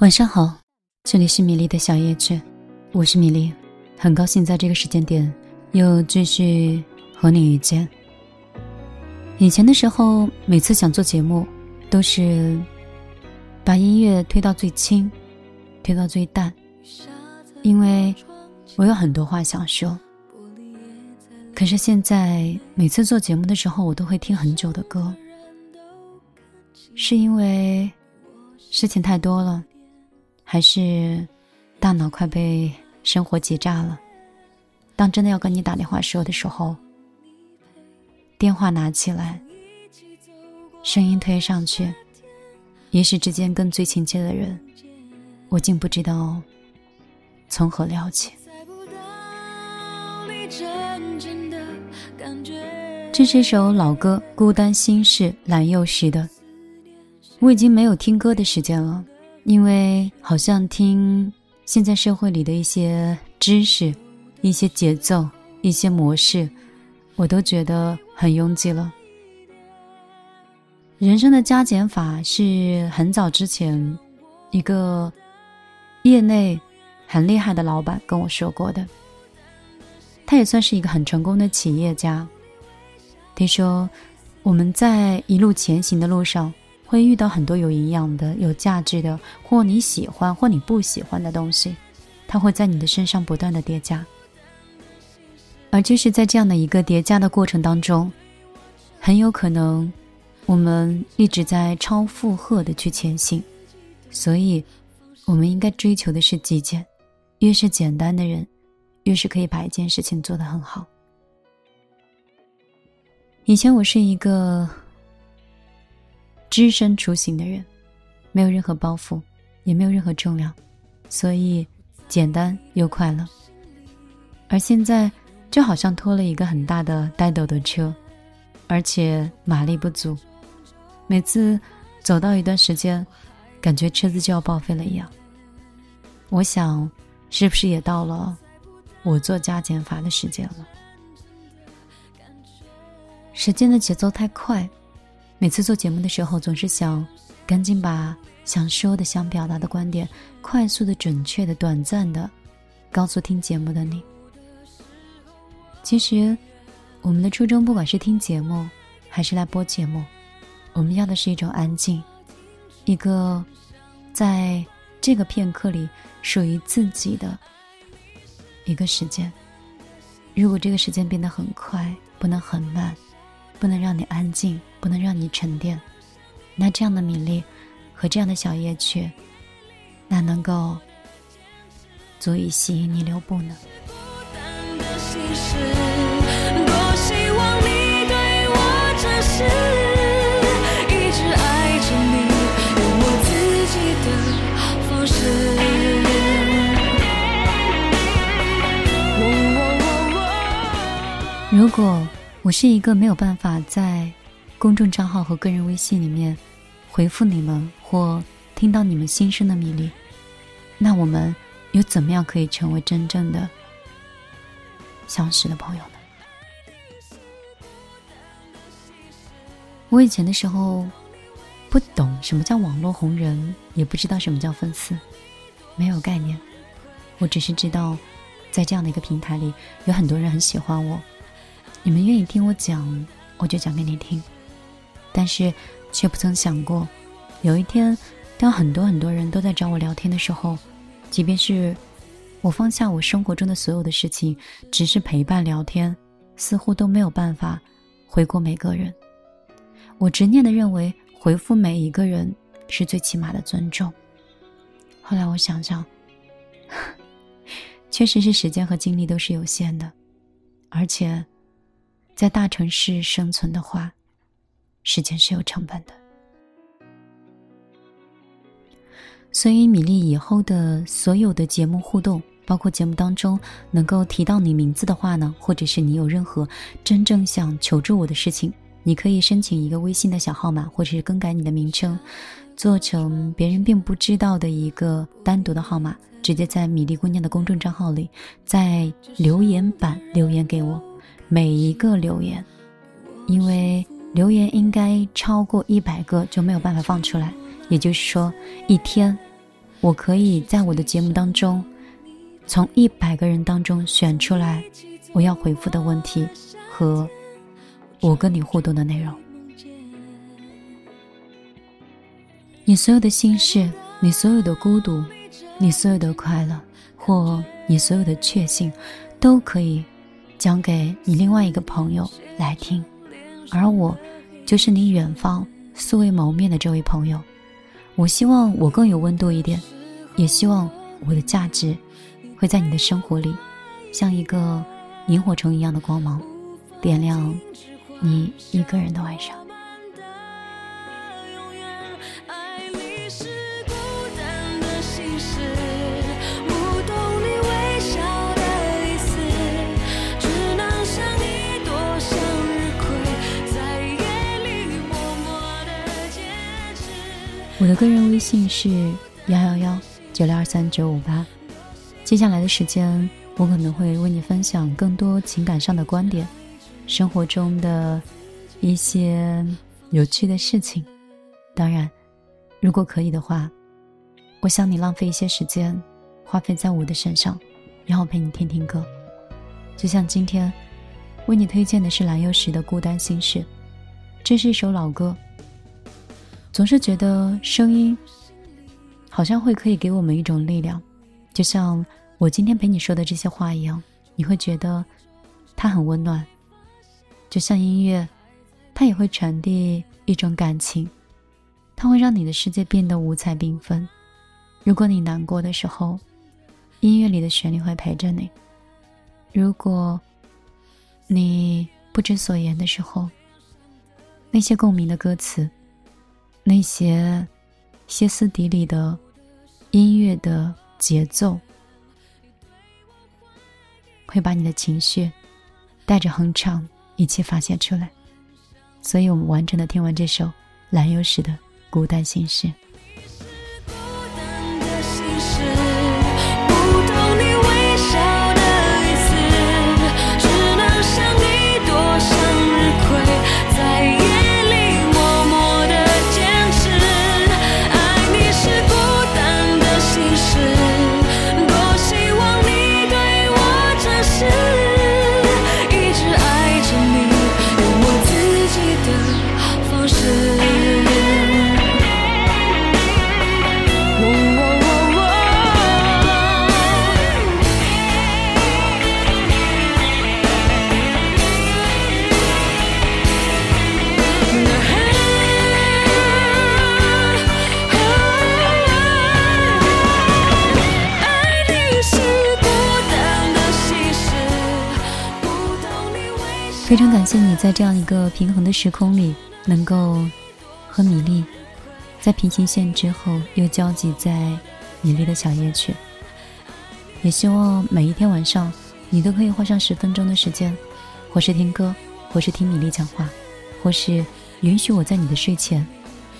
晚上好，这里是米粒的小夜曲，我是米粒，很高兴在这个时间点又继续和你遇见。以前的时候，每次想做节目，都是把音乐推到最轻，推到最淡，因为我有很多话想说。可是现在，每次做节目的时候，我都会听很久的歌，是因为事情太多了。还是大脑快被生活挤炸了。当真的要跟你打电话说的时候，电话拿起来，声音推上去，一时之间跟最亲切的人，我竟不知道从何聊起。这是首老歌《孤单心事》，蓝又时的。我已经没有听歌的时间了。因为好像听现在社会里的一些知识、一些节奏、一些模式，我都觉得很拥挤了。人生的加减法是很早之前一个业内很厉害的老板跟我说过的。他也算是一个很成功的企业家。听说我们在一路前行的路上。会遇到很多有营养的、有价值的，或你喜欢或你不喜欢的东西，它会在你的身上不断的叠加。而就是在这样的一个叠加的过程当中，很有可能我们一直在超负荷的去前行，所以我们应该追求的是极简。越是简单的人，越是可以把一件事情做得很好。以前我是一个。只身出行的人，没有任何包袱，也没有任何重量，所以简单又快乐。而现在就好像拖了一个很大的呆斗的车，而且马力不足，每次走到一段时间，感觉车子就要报废了一样。我想，是不是也到了我做加减法的时间了？时间的节奏太快。每次做节目的时候，总是想赶紧把想说的、想表达的观点，快速的、准确的、短暂的，告诉听节目的你。其实，我们的初衷，不管是听节目，还是来播节目，我们要的是一种安静，一个在这个片刻里属于自己的一个时间。如果这个时间变得很快，不能很慢。不能让你安静，不能让你沉淀，那这样的米粒和这样的小夜曲，哪能够足以吸引你留步呢？如果。我是一个没有办法在公众账号和个人微信里面回复你们或听到你们心声的米粒，那我们又怎么样可以成为真正的相识的朋友呢？我以前的时候不懂什么叫网络红人，也不知道什么叫粉丝，没有概念。我只是知道，在这样的一个平台里，有很多人很喜欢我。你们愿意听我讲，我就讲给你听。但是，却不曾想过，有一天，当很多很多人都在找我聊天的时候，即便是我放下我生活中的所有的事情，只是陪伴聊天，似乎都没有办法回过每个人。我执念的认为，回复每一个人是最起码的尊重。后来我想想，确实是时间和精力都是有限的，而且。在大城市生存的话，时间是有成本的。所以，米粒以后的所有的节目互动，包括节目当中能够提到你名字的话呢，或者是你有任何真正想求助我的事情，你可以申请一个微信的小号码，或者是更改你的名称，做成别人并不知道的一个单独的号码，直接在米粒姑娘的公众账号里，在留言板留言给我。每一个留言，因为留言应该超过一百个就没有办法放出来，也就是说，一天我可以在我的节目当中，从一百个人当中选出来我要回复的问题和我跟你互动的内容。你所有的心事，你所有的孤独，你所有的快乐，或你所有的确信，都可以讲给你另外一个朋友来听，而我，就是你远方素未谋面的这位朋友。我希望我更有温度一点，也希望我的价值会在你的生活里，像一个萤火虫一样的光芒，点亮你一个人的晚上。我的个人微信是幺幺幺九六二三九五八。接下来的时间，我可能会为你分享更多情感上的观点，生活中的一些有趣的事情。当然，如果可以的话，我想你浪费一些时间，花费在我的身上，然后陪你听听歌。就像今天为你推荐的是蓝又时的《孤单心事》，这是一首老歌。总是觉得声音好像会可以给我们一种力量，就像我今天陪你说的这些话一样，你会觉得它很温暖。就像音乐，它也会传递一种感情，它会让你的世界变得五彩缤纷。如果你难过的时候，音乐里的旋律会陪着你；如果你不知所言的时候，那些共鸣的歌词。那些歇斯底里的音乐的节奏，会把你的情绪带着哼唱一起发泄出来。所以我们完整的听完这首蓝优时的《孤单心事》。非常感谢你在这样一个平衡的时空里，能够和米粒在平行线之后又交集在米粒的小夜曲。也希望每一天晚上，你都可以花上十分钟的时间，或是听歌，或是听米粒讲话，或是允许我在你的睡前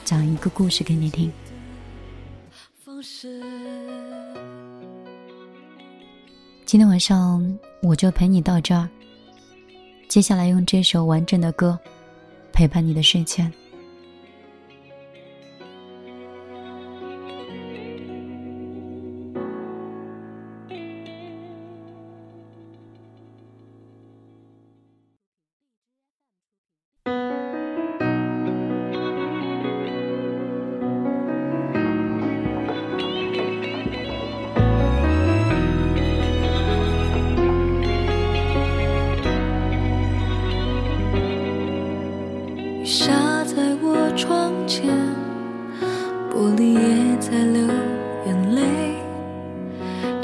讲一个故事给你听。今天晚上我就陪你到这儿。接下来用这首完整的歌陪伴你的睡前。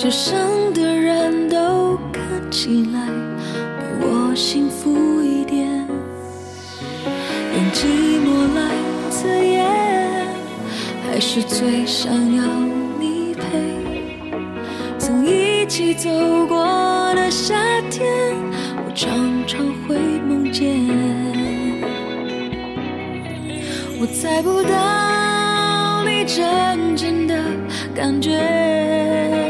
街上的人都看起来比我幸福一点，用寂寞来自言，还是最想要你陪。曾一起走过的夏天，我常常会梦见。我猜不到你真正的感觉。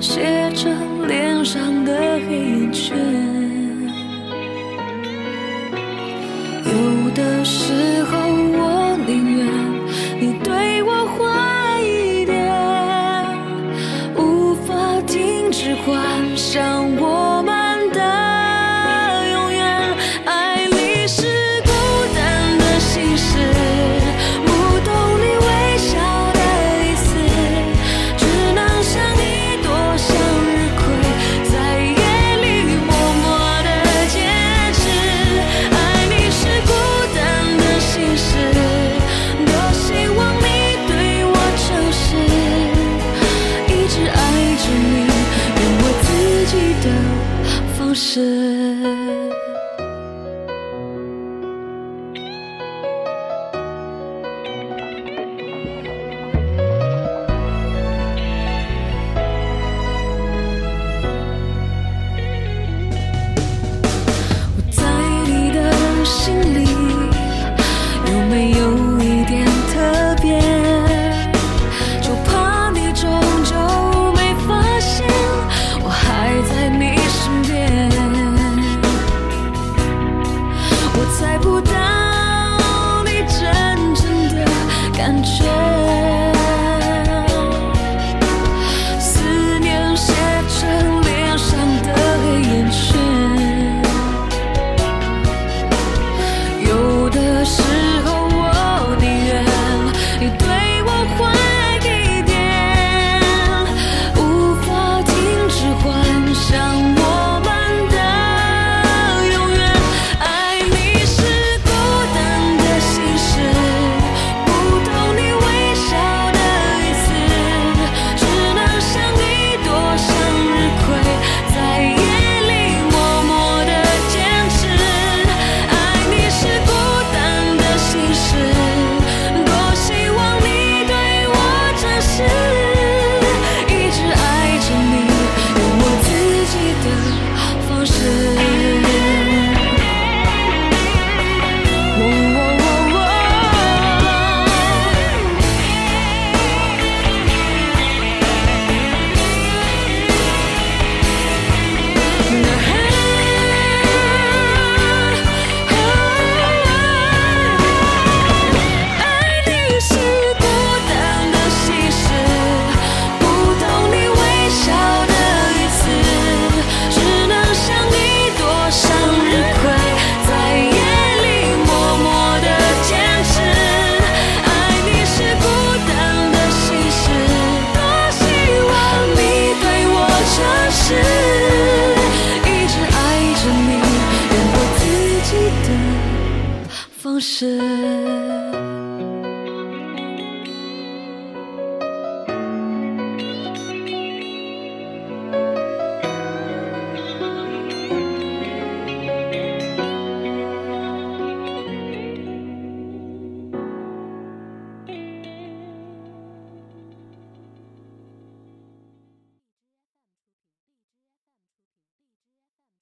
写着脸上的黑眼圈，有的是